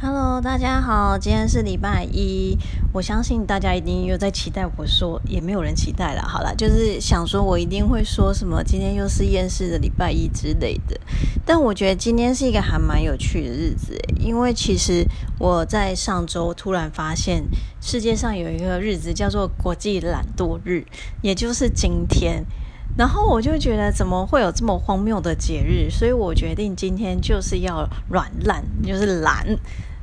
Hello，大家好，今天是礼拜一，我相信大家一定又在期待我说，也没有人期待了。好了，就是想说我一定会说什么，今天又是厌世的礼拜一之类的。但我觉得今天是一个还蛮有趣的日子，因为其实我在上周突然发现世界上有一个日子叫做国际懒惰日，也就是今天。然后我就觉得怎么会有这么荒谬的节日，所以我决定今天就是要软烂，就是懒。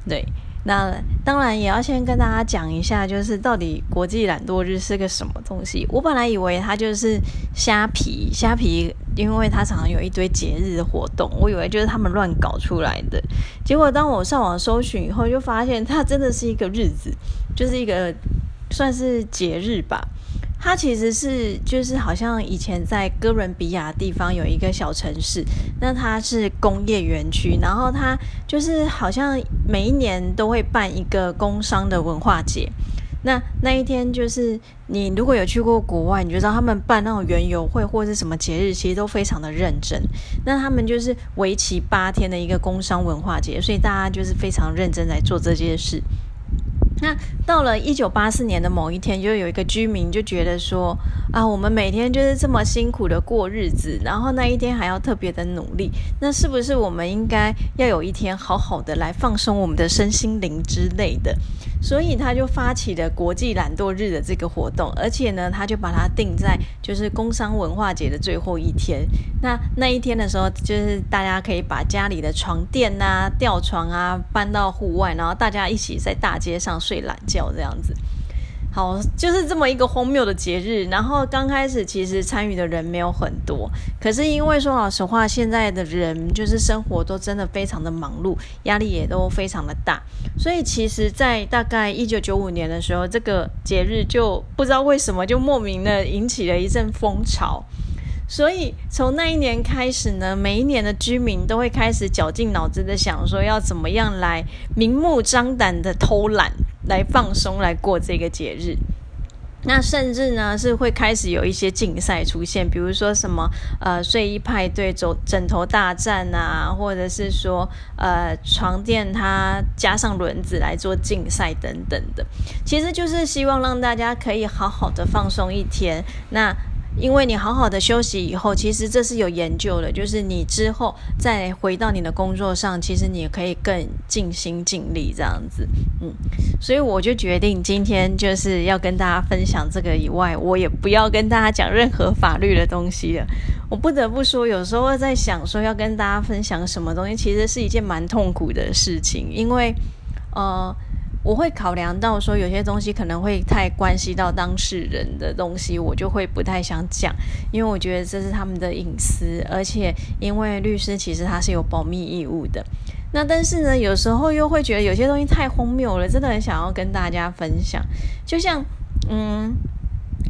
对，那当然也要先跟大家讲一下，就是到底国际懒惰日是个什么东西。我本来以为它就是虾皮，虾皮，因为它常常有一堆节日的活动，我以为就是他们乱搞出来的。结果当我上网搜寻以后，就发现它真的是一个日子，就是一个算是节日吧。它其实是就是好像以前在哥伦比亚地方有一个小城市，那它是工业园区，然后它就是好像每一年都会办一个工商的文化节。那那一天就是你如果有去过国外，你就知道他们办那种园游会或者是什么节日，其实都非常的认真。那他们就是为期八天的一个工商文化节，所以大家就是非常认真在做这件事。那到了一九八四年的某一天，就有一个居民就觉得说啊，我们每天就是这么辛苦的过日子，然后那一天还要特别的努力，那是不是我们应该要有一天好好的来放松我们的身心灵之类的？所以他就发起了国际懒惰日的这个活动，而且呢，他就把它定在就是工商文化节的最后一天。那那一天的时候，就是大家可以把家里的床垫啊、吊床啊搬到户外，然后大家一起在大街上睡懒觉这样子。好，就是这么一个荒谬的节日。然后刚开始其实参与的人没有很多，可是因为说老实话，现在的人就是生活都真的非常的忙碌，压力也都非常的大，所以其实，在大概一九九五年的时候，这个节日就不知道为什么就莫名的引起了一阵风潮。所以从那一年开始呢，每一年的居民都会开始绞尽脑汁的想说，要怎么样来明目张胆的偷懒。来放松，来过这个节日。那甚至呢，是会开始有一些竞赛出现，比如说什么呃睡衣派对、枕枕头大战啊，或者是说呃床垫它加上轮子来做竞赛等等的。其实就是希望让大家可以好好的放松一天。那因为你好好的休息以后，其实这是有研究的，就是你之后再回到你的工作上，其实你可以更尽心尽力这样子，嗯，所以我就决定今天就是要跟大家分享这个以外，我也不要跟大家讲任何法律的东西了。我不得不说，有时候在想说要跟大家分享什么东西，其实是一件蛮痛苦的事情，因为呃。我会考量到说有些东西可能会太关系到当事人的东西，我就会不太想讲，因为我觉得这是他们的隐私，而且因为律师其实他是有保密义务的。那但是呢，有时候又会觉得有些东西太荒谬了，真的很想要跟大家分享。就像嗯，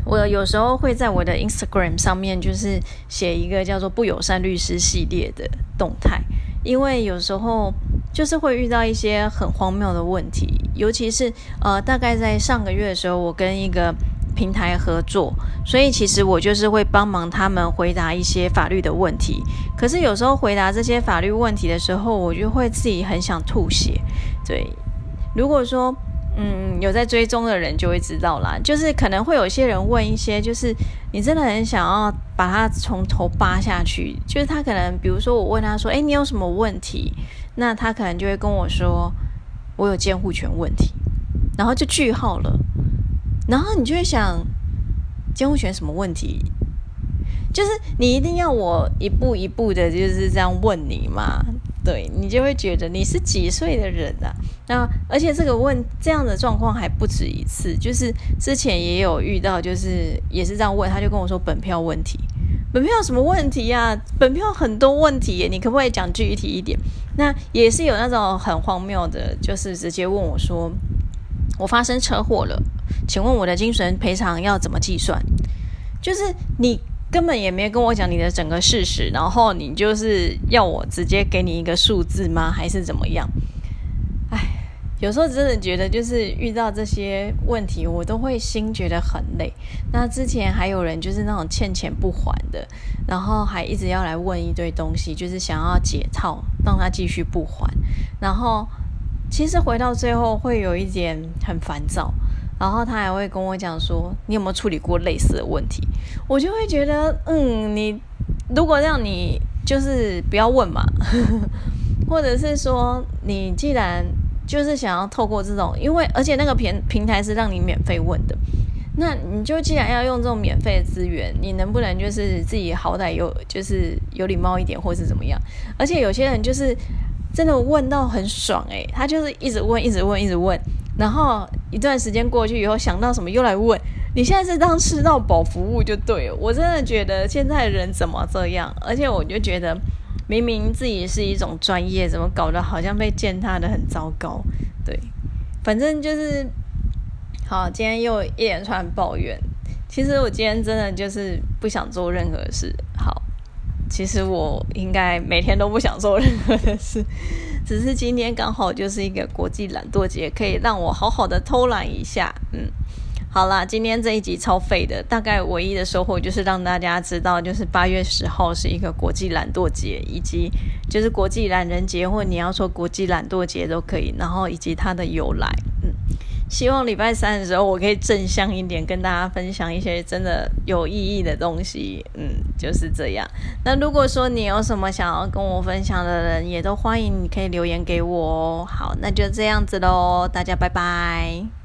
我有时候会在我的 Instagram 上面就是写一个叫做“不友善律师”系列的动态，因为有时候。就是会遇到一些很荒谬的问题，尤其是呃，大概在上个月的时候，我跟一个平台合作，所以其实我就是会帮忙他们回答一些法律的问题。可是有时候回答这些法律问题的时候，我就会自己很想吐血。对，如果说嗯有在追踪的人就会知道啦，就是可能会有些人问一些，就是你真的很想要把他从头扒下去，就是他可能比如说我问他说，哎，你有什么问题？那他可能就会跟我说：“我有监护权问题。”然后就句号了。然后你就会想，监护权什么问题？就是你一定要我一步一步的，就是这样问你嘛？对你就会觉得你是几岁的人啊？那而且这个问这样的状况还不止一次，就是之前也有遇到，就是也是这样问，他就跟我说本票问题。本票有什么问题呀？本票很多问题耶，你可不可以讲具体一点？那也是有那种很荒谬的，就是直接问我说：“我发生车祸了，请问我的精神赔偿要怎么计算？”就是你根本也没跟我讲你的整个事实，然后你就是要我直接给你一个数字吗？还是怎么样？有时候真的觉得，就是遇到这些问题，我都会心觉得很累。那之前还有人就是那种欠钱不还的，然后还一直要来问一堆东西，就是想要解套，让他继续不还。然后其实回到最后会有一点很烦躁，然后他还会跟我讲说：“你有没有处理过类似的问题？”我就会觉得，嗯，你如果让你就是不要问嘛，或者是说你既然就是想要透过这种，因为而且那个平平台是让你免费问的，那你就既然要用这种免费的资源，你能不能就是自己好歹有就是有礼貌一点，或是怎么样？而且有些人就是。真的问到很爽诶，他就是一直问，一直问，一直问，然后一段时间过去以后，想到什么又来问。你现在是当吃到饱服务就对了。我真的觉得现在人怎么这样？而且我就觉得，明明自己是一种专业，怎么搞得好像被践踏的很糟糕？对，反正就是好。今天又一连串抱怨。其实我今天真的就是不想做任何事。好。其实我应该每天都不想做任何的事，只是今天刚好就是一个国际懒惰节，可以让我好好的偷懒一下。嗯，好啦，今天这一集超废的，大概唯一的收获就是让大家知道，就是八月十号是一个国际懒惰节，以及就是国际懒人节，或你要说国际懒惰节都可以，然后以及它的由来。嗯。希望礼拜三的时候，我可以正向一点，跟大家分享一些真的有意义的东西。嗯，就是这样。那如果说你有什么想要跟我分享的人，也都欢迎你可以留言给我哦。好，那就这样子喽，大家拜拜。